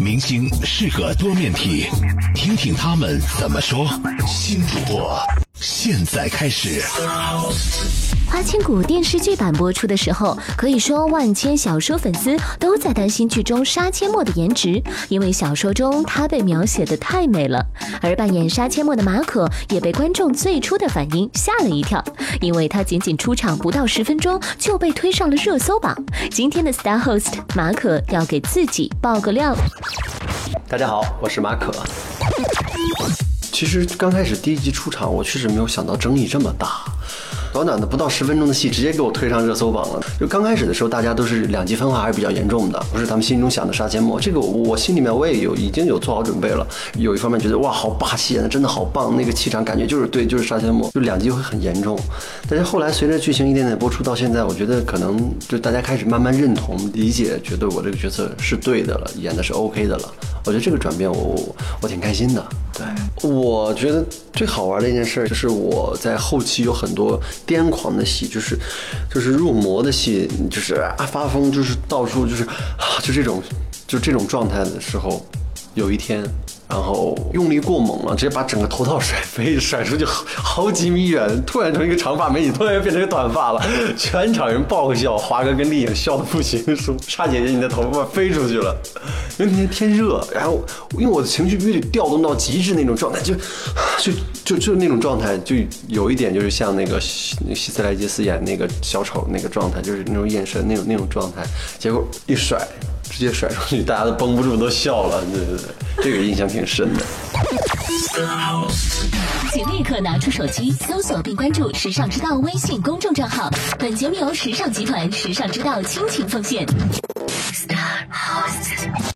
明星是个多面体，听听他们怎么说。新主播现在开始。花千骨电视剧版播出的时候，可以说万千小说粉丝都在担心剧中杀阡陌的颜值，因为小说中她被描写的太美了。而扮演杀阡陌的马可也被观众最初的反应吓了一跳，因为她仅仅出场不到十分钟就被推上了热搜榜。今天的 Star Host 马可要给自己爆个料。大家好，我是马可。其实刚开始第一集出场，我确实没有想到争议这么大。短短的不到十分钟的戏，直接给我推上热搜榜了。就刚开始的时候，大家都是两极分化还是比较严重的，不是他们心中想的杀阡陌。这个我心里面我也有已经有做好准备了。有一方面觉得哇好霸气演的，真的好棒，那个气场感觉就是对，就是杀阡陌，就两极会很严重。但是后来随着剧情一点点播出到现在，我觉得可能就大家开始慢慢认同、理解，觉得我这个角色是对的了，演的是 OK 的了。我觉得这个转变我我我挺开心的。对，我觉得最好玩的一件事就是我在后期有很多癫狂的戏，就是就是入魔的戏，就是啊发疯，就是到处就是啊就这种就这种状态的时候，有一天。然后用力过猛了，直接把整个头套甩飞，甩出去好好几米远，突然从一个长发美女突然变成一个短发了，全场人爆笑，华哥跟丽颖笑的不行，说沙姐姐你的头发飞出去了，因为那天天热，然后因为我的情绪必须得调动到极致那种状态，就就就就那种状态，就有一点就是像那个希斯莱杰斯演那个小丑那个状态，就是那种眼神那种那种状态，结果一甩。直接甩出去，大家都绷不住，都笑了。对对对，这个印象挺深的。请立刻拿出手机，搜索并关注“时尚之道”微信公众账号。本节目由时尚集团时尚之道倾情奉献。